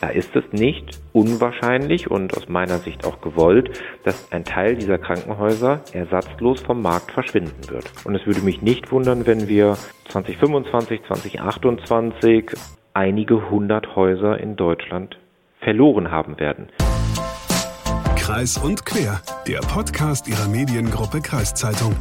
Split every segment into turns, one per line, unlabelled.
Da ist es nicht unwahrscheinlich und aus meiner Sicht auch gewollt, dass ein Teil dieser Krankenhäuser ersatzlos vom Markt verschwinden wird. Und es würde mich nicht wundern, wenn wir 2025, 2028 einige hundert Häuser in Deutschland verloren haben werden.
Kreis und Quer, der Podcast Ihrer Mediengruppe Kreiszeitung.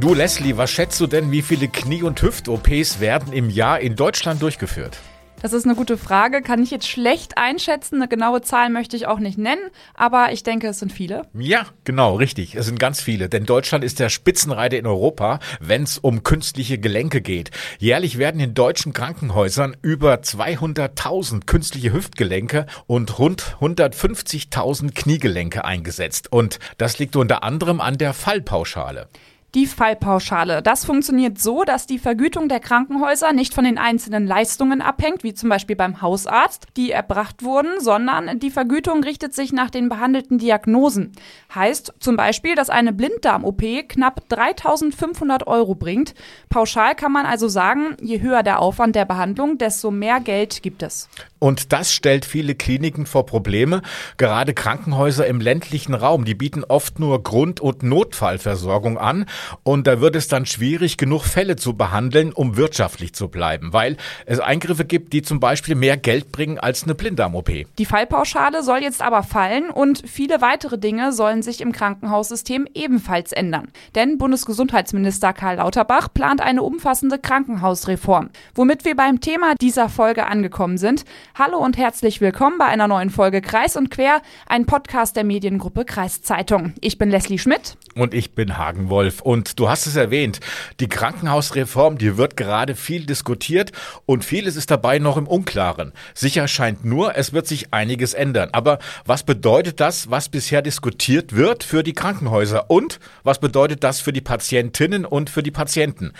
Du Leslie, was schätzt du denn, wie viele Knie- und Hüft-OPs werden im Jahr in Deutschland durchgeführt?
Das ist eine gute Frage. Kann ich jetzt schlecht einschätzen. Eine genaue Zahl möchte ich auch nicht nennen, aber ich denke, es sind viele.
Ja, genau, richtig. Es sind ganz viele. Denn Deutschland ist der Spitzenreiter in Europa, wenn es um künstliche Gelenke geht. Jährlich werden in deutschen Krankenhäusern über 200.000 künstliche Hüftgelenke und rund 150.000 Kniegelenke eingesetzt. Und das liegt unter anderem an der Fallpauschale.
Die Fallpauschale. Das funktioniert so, dass die Vergütung der Krankenhäuser nicht von den einzelnen Leistungen abhängt, wie zum Beispiel beim Hausarzt, die erbracht wurden, sondern die Vergütung richtet sich nach den behandelten Diagnosen. Heißt zum Beispiel, dass eine Blinddarm-OP knapp 3500 Euro bringt. Pauschal kann man also sagen, je höher der Aufwand der Behandlung, desto mehr Geld gibt es.
Und das stellt viele Kliniken vor Probleme. Gerade Krankenhäuser im ländlichen Raum, die bieten oft nur Grund- und Notfallversorgung an. Und da wird es dann schwierig, genug Fälle zu behandeln, um wirtschaftlich zu bleiben, weil es Eingriffe gibt, die zum Beispiel mehr Geld bringen als eine Blinddarm-OP.
Die Fallpauschale soll jetzt aber fallen und viele weitere Dinge sollen sich im Krankenhaussystem ebenfalls ändern. Denn Bundesgesundheitsminister Karl Lauterbach plant eine umfassende Krankenhausreform. Womit wir beim Thema dieser Folge angekommen sind. Hallo und herzlich willkommen bei einer neuen Folge Kreis und Quer, ein Podcast der Mediengruppe Kreiszeitung. Ich bin Leslie Schmidt.
Und ich bin Hagen Wolf. Und du hast es erwähnt, die Krankenhausreform, die wird gerade viel diskutiert und vieles ist dabei noch im Unklaren. Sicher scheint nur, es wird sich einiges ändern. Aber was bedeutet das, was bisher diskutiert wird für die Krankenhäuser? Und was bedeutet das für die Patientinnen und für die Patienten?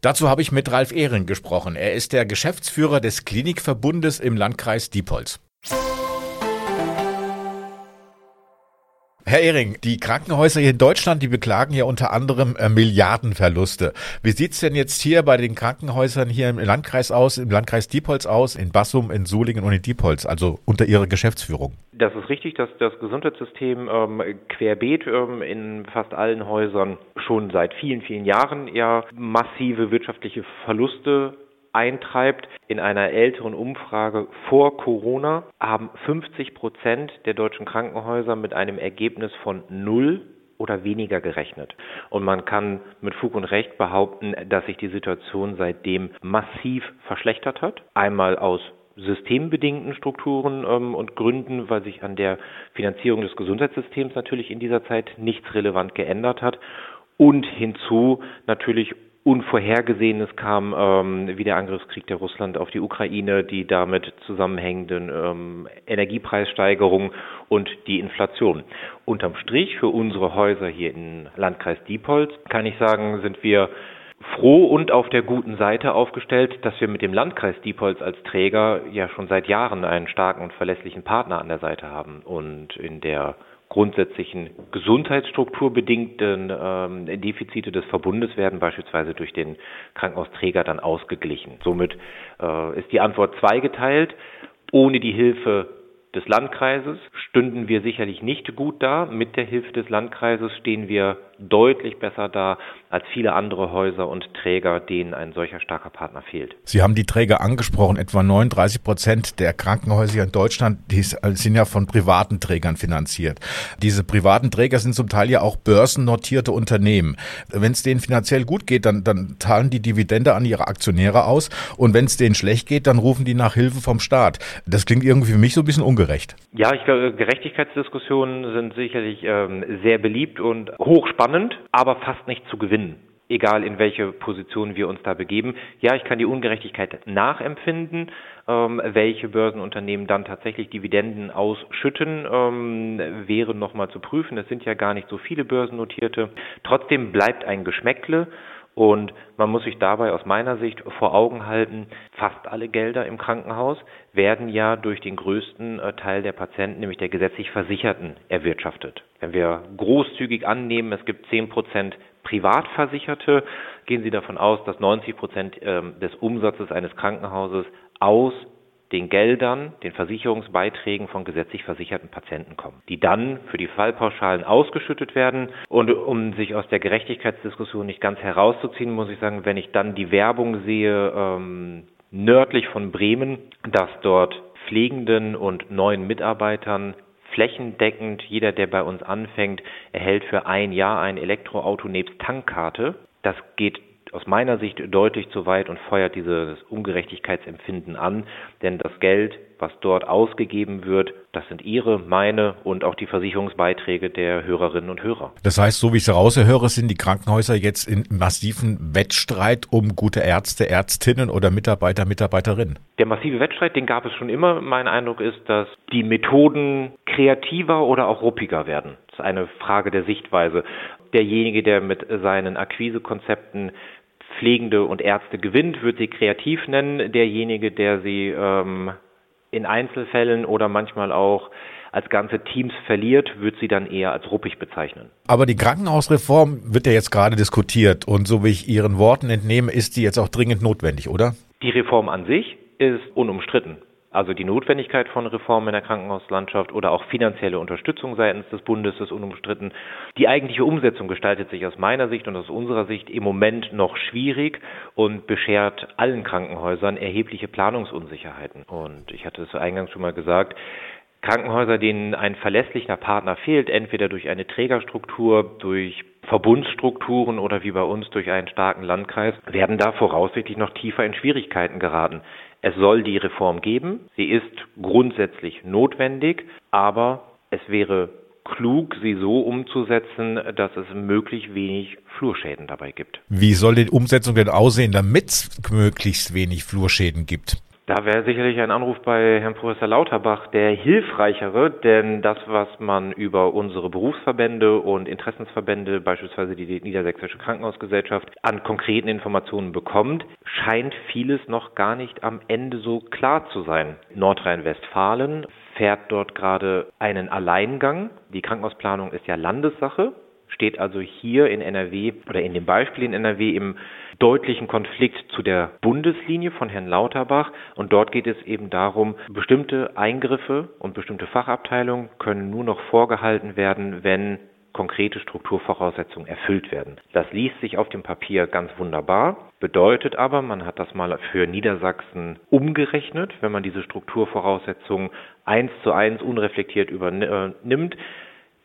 Dazu habe ich mit Ralf Ehring gesprochen. Er ist der Geschäftsführer des Klinikverbundes im Landkreis Diepholz. Herr Ehring, die Krankenhäuser hier in Deutschland, die beklagen ja unter anderem äh, Milliardenverluste. Wie sieht's denn jetzt hier bei den Krankenhäusern hier im Landkreis aus, im Landkreis Diepholz aus, in Bassum, in Solingen und in Diepholz, also unter Ihrer Geschäftsführung?
Das ist richtig, dass das Gesundheitssystem ähm, querbeet ähm, in fast allen Häusern schon seit vielen, vielen Jahren ja massive wirtschaftliche Verluste eintreibt. In einer älteren Umfrage vor Corona haben 50 Prozent der deutschen Krankenhäuser mit einem Ergebnis von null oder weniger gerechnet. Und man kann mit Fug und Recht behaupten, dass sich die Situation seitdem massiv verschlechtert hat. Einmal aus systembedingten Strukturen ähm, und Gründen, weil sich an der Finanzierung des Gesundheitssystems natürlich in dieser Zeit nichts relevant geändert hat. Und hinzu natürlich Unvorhergesehenes kam, ähm, wie der Angriffskrieg der Russland auf die Ukraine, die damit zusammenhängenden ähm, Energiepreissteigerungen und die Inflation. Unterm Strich für unsere Häuser hier im Landkreis Diepholz kann ich sagen, sind wir froh und auf der guten Seite aufgestellt, dass wir mit dem Landkreis Diepholz als Träger ja schon seit Jahren einen starken und verlässlichen Partner an der Seite haben und in der grundsätzlichen gesundheitsstrukturbedingten ähm, Defizite des Verbundes werden beispielsweise durch den Krankenhausträger dann ausgeglichen. Somit äh, ist die Antwort zweigeteilt. Ohne die Hilfe des Landkreises stünden wir sicherlich nicht gut da. Mit der Hilfe des Landkreises stehen wir deutlich besser da als viele andere Häuser und Träger, denen ein solcher starker Partner fehlt.
Sie haben die Träger angesprochen. Etwa 39 Prozent der Krankenhäuser in Deutschland die sind ja von privaten Trägern finanziert. Diese privaten Träger sind zum Teil ja auch börsennotierte Unternehmen. Wenn es denen finanziell gut geht, dann, dann zahlen die Dividende an ihre Aktionäre aus. Und wenn es denen schlecht geht, dann rufen die nach Hilfe vom Staat. Das klingt irgendwie für mich so ein bisschen ungerecht.
Ja, ich glaube, Gerechtigkeitsdiskussionen sind sicherlich ähm, sehr beliebt und hochspannend spannend, aber fast nicht zu gewinnen egal in welche Position wir uns da begeben. Ja, ich kann die Ungerechtigkeit nachempfinden, ähm, welche Börsenunternehmen dann tatsächlich Dividenden ausschütten, ähm, wäre nochmal zu prüfen. Es sind ja gar nicht so viele börsennotierte. Trotzdem bleibt ein Geschmäckle Und man muss sich dabei aus meiner Sicht vor Augen halten, fast alle Gelder im Krankenhaus werden ja durch den größten äh, Teil der Patienten, nämlich der gesetzlich Versicherten, erwirtschaftet. Wenn wir großzügig annehmen, es gibt 10 Prozent Privatversicherte, gehen Sie davon aus, dass 90 Prozent ähm, des Umsatzes eines Krankenhauses aus den Geldern, den Versicherungsbeiträgen von gesetzlich versicherten Patienten kommen, die dann für die Fallpauschalen ausgeschüttet werden. Und um sich aus der Gerechtigkeitsdiskussion nicht ganz herauszuziehen, muss ich sagen, wenn ich dann die Werbung sehe, ähm, nördlich von Bremen, dass dort Pflegenden und neuen Mitarbeitern flächendeckend, jeder, der bei uns anfängt, erhält für ein Jahr ein Elektroauto nebst Tankkarte. Das geht aus meiner Sicht deutlich zu weit und feuert dieses Ungerechtigkeitsempfinden an, denn das Geld, was dort ausgegeben wird, das sind Ihre, meine und auch die Versicherungsbeiträge der Hörerinnen und Hörer.
Das heißt, so wie ich es raushöre, sind die Krankenhäuser jetzt in massiven Wettstreit um gute Ärzte, Ärztinnen oder Mitarbeiter, Mitarbeiterinnen.
Der massive Wettstreit, den gab es schon immer. Mein Eindruck ist, dass die Methoden kreativer oder auch ruppiger werden. Das ist eine Frage der Sichtweise. Derjenige, der mit seinen Akquisekonzepten Pflegende und Ärzte gewinnt, wird sie kreativ nennen. Derjenige, der sie ähm, in Einzelfällen oder manchmal auch als ganze Teams verliert, wird sie dann eher als ruppig bezeichnen.
Aber die Krankenhausreform wird ja jetzt gerade diskutiert und so wie ich Ihren Worten entnehme, ist die jetzt auch dringend notwendig, oder?
Die Reform an sich ist unumstritten. Also die Notwendigkeit von Reformen in der Krankenhauslandschaft oder auch finanzielle Unterstützung seitens des Bundes ist unumstritten. Die eigentliche Umsetzung gestaltet sich aus meiner Sicht und aus unserer Sicht im Moment noch schwierig und beschert allen Krankenhäusern erhebliche Planungsunsicherheiten. Und ich hatte es eingangs schon mal gesagt, Krankenhäuser, denen ein verlässlicher Partner fehlt, entweder durch eine Trägerstruktur, durch Verbundstrukturen oder wie bei uns durch einen starken Landkreis, werden da voraussichtlich noch tiefer in Schwierigkeiten geraten. Es soll die Reform geben. Sie ist grundsätzlich notwendig, aber es wäre klug, sie so umzusetzen, dass es möglichst wenig Flurschäden dabei gibt.
Wie soll die Umsetzung denn aussehen, damit es möglichst wenig Flurschäden gibt?
Da wäre sicherlich ein Anruf bei Herrn Professor Lauterbach der hilfreichere, denn das, was man über unsere Berufsverbände und Interessensverbände, beispielsweise die Niedersächsische Krankenhausgesellschaft, an konkreten Informationen bekommt, scheint vieles noch gar nicht am Ende so klar zu sein. Nordrhein-Westfalen fährt dort gerade einen Alleingang. Die Krankenhausplanung ist ja Landessache steht also hier in NRW oder in dem Beispiel in NRW im deutlichen Konflikt zu der Bundeslinie von Herrn Lauterbach. Und dort geht es eben darum, bestimmte Eingriffe und bestimmte Fachabteilungen können nur noch vorgehalten werden, wenn konkrete Strukturvoraussetzungen erfüllt werden. Das liest sich auf dem Papier ganz wunderbar, bedeutet aber, man hat das mal für Niedersachsen umgerechnet, wenn man diese Strukturvoraussetzungen eins zu eins unreflektiert übernimmt,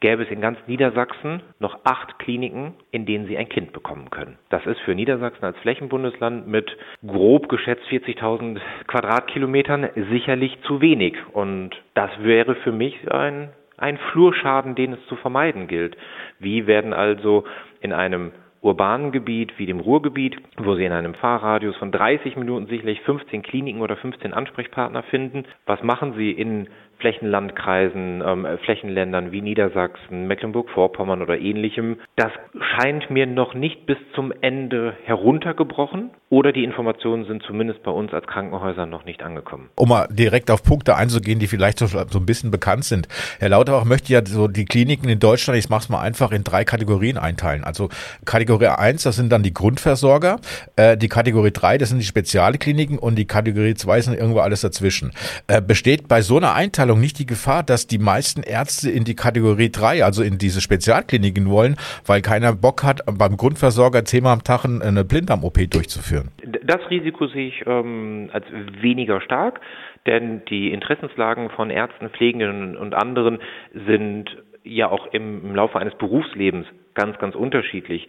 gäbe es in ganz Niedersachsen noch acht Kliniken, in denen Sie ein Kind bekommen können. Das ist für Niedersachsen als Flächenbundesland mit grob geschätzt 40.000 Quadratkilometern sicherlich zu wenig. Und das wäre für mich ein, ein Flurschaden, den es zu vermeiden gilt. Wie werden also in einem urbanen Gebiet wie dem Ruhrgebiet, wo Sie in einem Fahrradius von 30 Minuten sicherlich 15 Kliniken oder 15 Ansprechpartner finden. Was machen Sie in Flächenlandkreisen, ähm, Flächenländern wie Niedersachsen, Mecklenburg-Vorpommern oder ähnlichem. Das scheint mir noch nicht bis zum Ende heruntergebrochen oder die Informationen sind zumindest bei uns als Krankenhäusern noch nicht angekommen.
Um mal direkt auf Punkte einzugehen, die vielleicht so, so ein bisschen bekannt sind. Herr Lauterbach möchte ja so die Kliniken in Deutschland, ich mache es mal einfach, in drei Kategorien einteilen. Also Kategorie 1, das sind dann die Grundversorger, äh, die Kategorie 3, das sind die Spezialkliniken und die Kategorie 2 sind irgendwo alles dazwischen. Äh, besteht bei so einer Einteilung Beurteilung nicht die Gefahr, dass die meisten Ärzte in die Kategorie 3, also in diese Spezialkliniken wollen, weil keiner Bock hat, beim Grundversorger zehnmal am Tag eine Blinddarm-OP durchzuführen?
Das Risiko sehe ich ähm, als weniger stark, denn die Interessenslagen von Ärzten, Pflegenden und anderen sind ja auch im, im Laufe eines Berufslebens ganz, ganz unterschiedlich.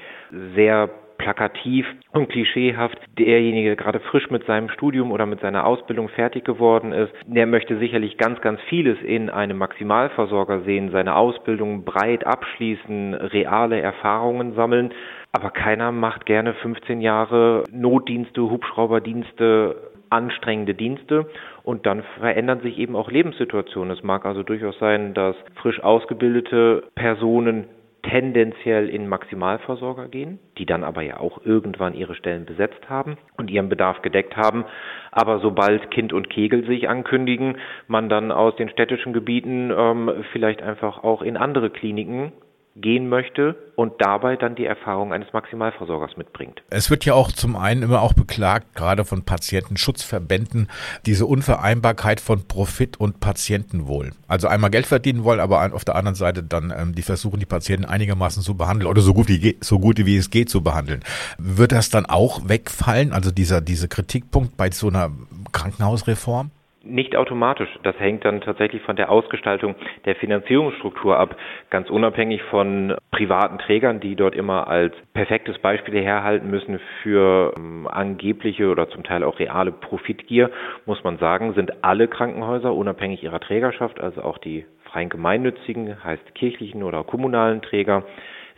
Sehr plakativ und klischeehaft. Derjenige, der gerade frisch mit seinem Studium oder mit seiner Ausbildung fertig geworden ist, der möchte sicherlich ganz, ganz vieles in einem Maximalversorger sehen, seine Ausbildung breit abschließen, reale Erfahrungen sammeln. Aber keiner macht gerne 15 Jahre Notdienste, Hubschrauberdienste, anstrengende Dienste und dann verändern sich eben auch Lebenssituationen. Es mag also durchaus sein, dass frisch ausgebildete Personen tendenziell in Maximalversorger gehen, die dann aber ja auch irgendwann ihre Stellen besetzt haben und ihren Bedarf gedeckt haben. Aber sobald Kind und Kegel sich ankündigen, man dann aus den städtischen Gebieten ähm, vielleicht einfach auch in andere Kliniken gehen möchte und dabei dann die Erfahrung eines Maximalversorgers mitbringt.
Es wird ja auch zum einen immer auch beklagt, gerade von Patientenschutzverbänden, diese Unvereinbarkeit von Profit und Patientenwohl. Also einmal Geld verdienen wollen, aber auf der anderen Seite dann ähm, die versuchen, die Patienten einigermaßen zu behandeln oder so gut wie so gut wie es geht zu behandeln. Wird das dann auch wegfallen? Also dieser dieser Kritikpunkt bei so einer Krankenhausreform?
Nicht automatisch. Das hängt dann tatsächlich von der Ausgestaltung der Finanzierungsstruktur ab. Ganz unabhängig von privaten Trägern, die dort immer als perfektes Beispiel herhalten müssen für ähm, angebliche oder zum Teil auch reale Profitgier, muss man sagen, sind alle Krankenhäuser unabhängig ihrer Trägerschaft, also auch die freien gemeinnützigen, heißt kirchlichen oder kommunalen Träger,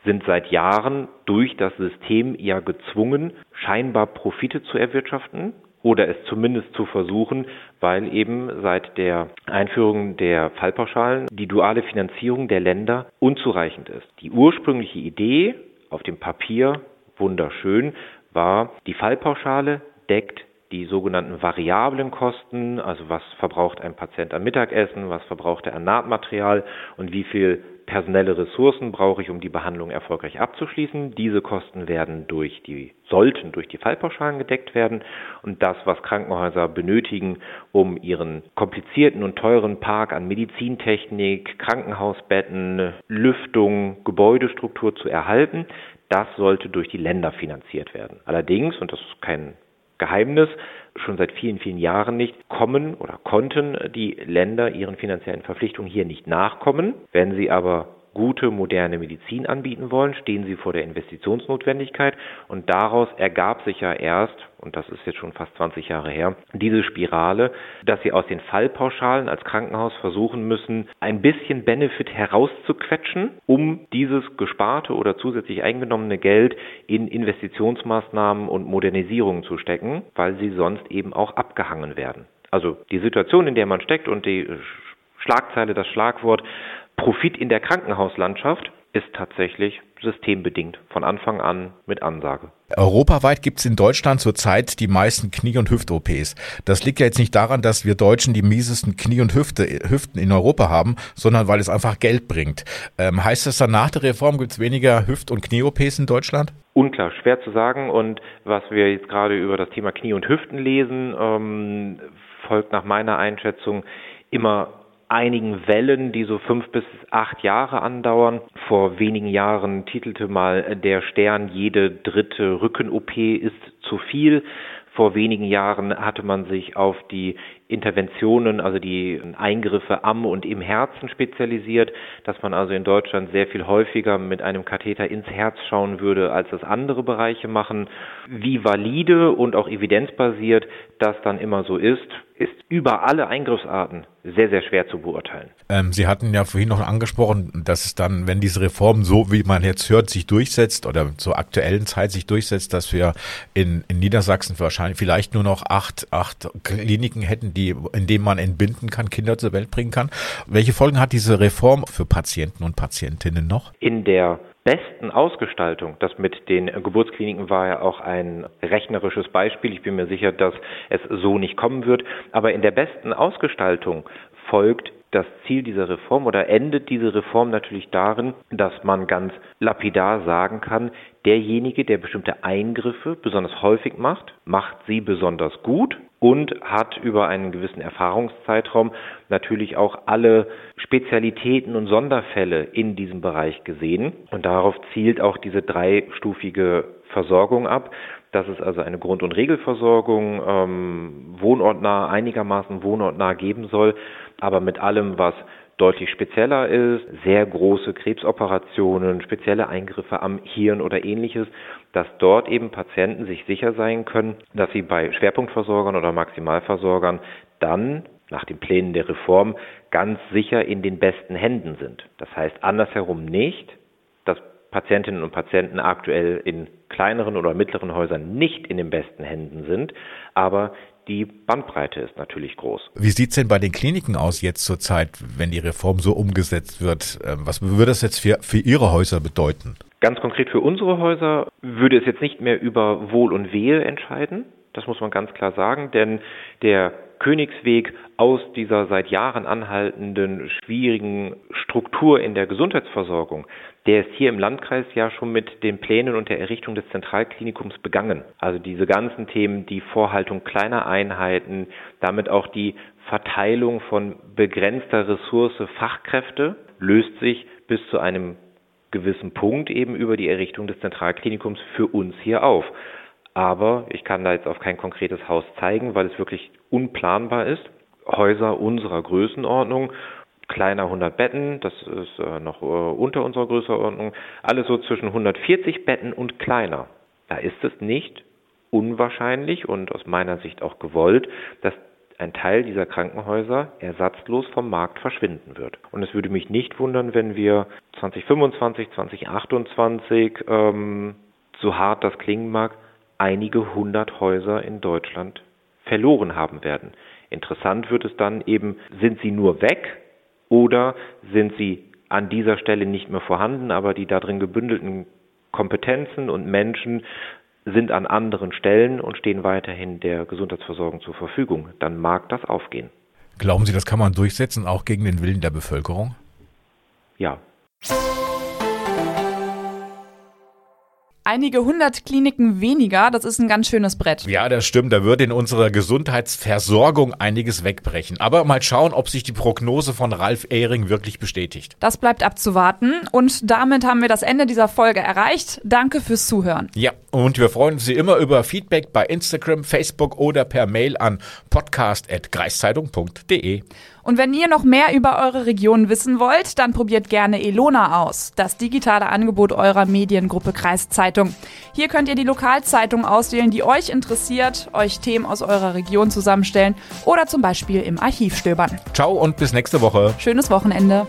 sind seit Jahren durch das System ja gezwungen, scheinbar Profite zu erwirtschaften oder es zumindest zu versuchen, weil eben seit der Einführung der Fallpauschalen die duale Finanzierung der Länder unzureichend ist. Die ursprüngliche Idee auf dem Papier wunderschön war, die Fallpauschale deckt die sogenannten variablen Kosten, also was verbraucht ein Patient am Mittagessen, was verbraucht er an Nahtmaterial und wie viel personelle Ressourcen brauche ich, um die Behandlung erfolgreich abzuschließen. Diese Kosten werden durch die, sollten durch die Fallpauschalen gedeckt werden und das, was Krankenhäuser benötigen, um ihren komplizierten und teuren Park an Medizintechnik, Krankenhausbetten, Lüftung, Gebäudestruktur zu erhalten, das sollte durch die Länder finanziert werden. Allerdings, und das ist kein Geheimnis, schon seit vielen, vielen Jahren nicht, kommen oder konnten die Länder ihren finanziellen Verpflichtungen hier nicht nachkommen. Wenn sie aber gute, moderne Medizin anbieten wollen, stehen sie vor der Investitionsnotwendigkeit und daraus ergab sich ja erst, und das ist jetzt schon fast 20 Jahre her, diese Spirale, dass sie aus den Fallpauschalen als Krankenhaus versuchen müssen, ein bisschen Benefit herauszuquetschen, um dieses gesparte oder zusätzlich eingenommene Geld in Investitionsmaßnahmen und Modernisierungen zu stecken, weil sie sonst eben auch abgehangen werden. Also die Situation, in der man steckt und die Schlagzeile, das Schlagwort Profit in der Krankenhauslandschaft ist tatsächlich systembedingt von Anfang an mit Ansage.
Europaweit gibt es in Deutschland zurzeit die meisten Knie- und Hüft-OPs. Das liegt ja jetzt nicht daran, dass wir Deutschen die miesesten Knie- und Hüfte, Hüften in Europa haben, sondern weil es einfach Geld bringt. Ähm, heißt das dann nach der Reform gibt es weniger Hüft- und Knie-OPs in Deutschland?
Unklar, schwer zu sagen. Und was wir jetzt gerade über das Thema Knie und Hüften lesen, ähm, folgt nach meiner Einschätzung immer einigen Wellen, die so fünf bis acht Jahre andauern. Vor wenigen Jahren titelte mal der Stern, jede dritte Rücken-OP ist zu viel. Vor wenigen Jahren hatte man sich auf die Interventionen, also die Eingriffe am und im Herzen spezialisiert, dass man also in Deutschland sehr viel häufiger mit einem Katheter ins Herz schauen würde, als das andere Bereiche machen. Wie valide und auch evidenzbasiert das dann immer so ist, ist über alle Eingriffsarten sehr, sehr schwer zu beurteilen.
Ähm, Sie hatten ja vorhin noch angesprochen, dass es dann, wenn diese Reform so, wie man jetzt hört, sich durchsetzt oder zur aktuellen Zeit sich durchsetzt, dass wir in, in Niedersachsen wahrscheinlich vielleicht nur noch acht, acht Kliniken hätten, die, in denen man entbinden kann, Kinder zur Welt bringen kann. Welche Folgen hat diese Reform für Patienten und Patientinnen noch?
In der besten Ausgestaltung, das mit den Geburtskliniken war ja auch ein rechnerisches Beispiel. Ich bin mir sicher, dass es so nicht kommen wird. Aber in der besten Ausgestaltung folgt das Ziel dieser Reform oder endet diese Reform natürlich darin, dass man ganz lapidar sagen kann, derjenige, der bestimmte Eingriffe besonders häufig macht, macht sie besonders gut und hat über einen gewissen Erfahrungszeitraum natürlich auch alle Spezialitäten und Sonderfälle in diesem Bereich gesehen. Und darauf zielt auch diese dreistufige Versorgung ab. dass es also eine Grund- und Regelversorgung ähm, wohnortnah, einigermaßen wohnortnah geben soll, aber mit allem, was deutlich spezieller ist, sehr große Krebsoperationen, spezielle Eingriffe am Hirn oder ähnliches, dass dort eben Patienten sich sicher sein können, dass sie bei Schwerpunktversorgern oder Maximalversorgern dann nach den Plänen der Reform ganz sicher in den besten Händen sind. Das heißt andersherum nicht, dass Patientinnen und Patienten aktuell in kleineren oder mittleren Häusern nicht in den besten Händen sind, aber die Bandbreite ist natürlich groß.
Wie sieht es denn bei den Kliniken aus jetzt zurzeit, wenn die Reform so umgesetzt wird? Ähm, was würde das jetzt für, für Ihre Häuser bedeuten?
Ganz konkret für unsere Häuser würde es jetzt nicht mehr über Wohl und Wehe entscheiden. Das muss man ganz klar sagen, denn der Königsweg aus dieser seit Jahren anhaltenden schwierigen Struktur in der Gesundheitsversorgung, der ist hier im Landkreis ja schon mit den Plänen und der Errichtung des Zentralklinikums begangen. Also diese ganzen Themen, die Vorhaltung kleiner Einheiten, damit auch die Verteilung von begrenzter Ressource Fachkräfte löst sich bis zu einem gewissen Punkt eben über die Errichtung des Zentralklinikums für uns hier auf. Aber ich kann da jetzt auf kein konkretes Haus zeigen, weil es wirklich unplanbar ist. Häuser unserer Größenordnung, kleiner 100 Betten, das ist äh, noch äh, unter unserer Größenordnung, alles so zwischen 140 Betten und kleiner. Da ist es nicht unwahrscheinlich und aus meiner Sicht auch gewollt, dass ein Teil dieser Krankenhäuser ersatzlos vom Markt verschwinden wird. Und es würde mich nicht wundern, wenn wir 2025, 2028, ähm, so hart das klingen mag, einige hundert Häuser in Deutschland verloren haben werden. Interessant wird es dann eben, sind sie nur weg oder sind sie an dieser Stelle nicht mehr vorhanden, aber die darin gebündelten Kompetenzen und Menschen sind an anderen Stellen und stehen weiterhin der Gesundheitsversorgung zur Verfügung. Dann mag das aufgehen.
Glauben Sie, das kann man durchsetzen, auch gegen den Willen der Bevölkerung?
Ja,
einige hundert Kliniken weniger. Das ist ein ganz schönes Brett.
Ja, das stimmt. Da wird in unserer Gesundheitsversorgung einiges wegbrechen. Aber mal schauen, ob sich die Prognose von Ralf Ehring wirklich bestätigt.
Das bleibt abzuwarten. Und damit haben wir das Ende dieser Folge erreicht. Danke fürs Zuhören.
Ja, und wir freuen uns immer über Feedback bei Instagram, Facebook oder per Mail an podcast.kreiszeitung.de.
Und wenn ihr noch mehr über eure Region wissen wollt, dann probiert gerne Elona aus, das digitale Angebot eurer Mediengruppe Kreiszeitung. Hier könnt ihr die Lokalzeitung auswählen, die euch interessiert, euch Themen aus eurer Region zusammenstellen oder zum Beispiel im Archiv stöbern.
Ciao und bis nächste Woche.
Schönes Wochenende.